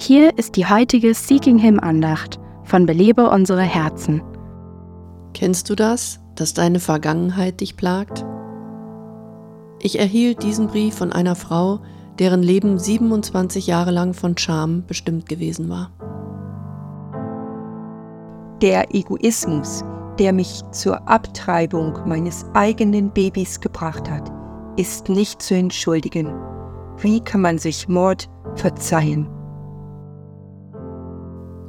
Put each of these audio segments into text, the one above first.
Hier ist die heutige Seeking Him Andacht von Belebe unsere Herzen. Kennst du das, dass deine Vergangenheit dich plagt? Ich erhielt diesen Brief von einer Frau, deren Leben 27 Jahre lang von Scham bestimmt gewesen war. Der Egoismus, der mich zur Abtreibung meines eigenen Babys gebracht hat, ist nicht zu entschuldigen. Wie kann man sich Mord verzeihen?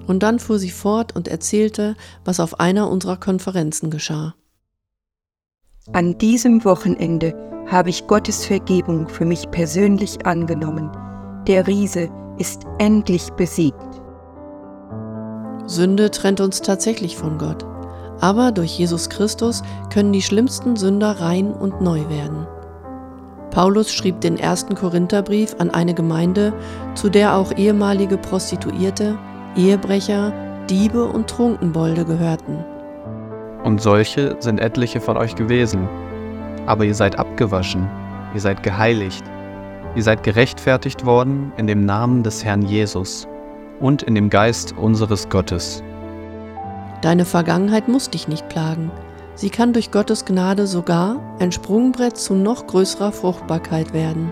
Und dann fuhr sie fort und erzählte, was auf einer unserer Konferenzen geschah. An diesem Wochenende habe ich Gottes Vergebung für mich persönlich angenommen. Der Riese ist endlich besiegt. Sünde trennt uns tatsächlich von Gott. Aber durch Jesus Christus können die schlimmsten Sünder rein und neu werden. Paulus schrieb den ersten Korintherbrief an eine Gemeinde, zu der auch ehemalige Prostituierte, Ehebrecher, Diebe und Trunkenbolde gehörten. Und solche sind etliche von euch gewesen. Aber ihr seid abgewaschen, ihr seid geheiligt, ihr seid gerechtfertigt worden in dem Namen des Herrn Jesus und in dem Geist unseres Gottes. Deine Vergangenheit muss dich nicht plagen. Sie kann durch Gottes Gnade sogar ein Sprungbrett zu noch größerer Fruchtbarkeit werden.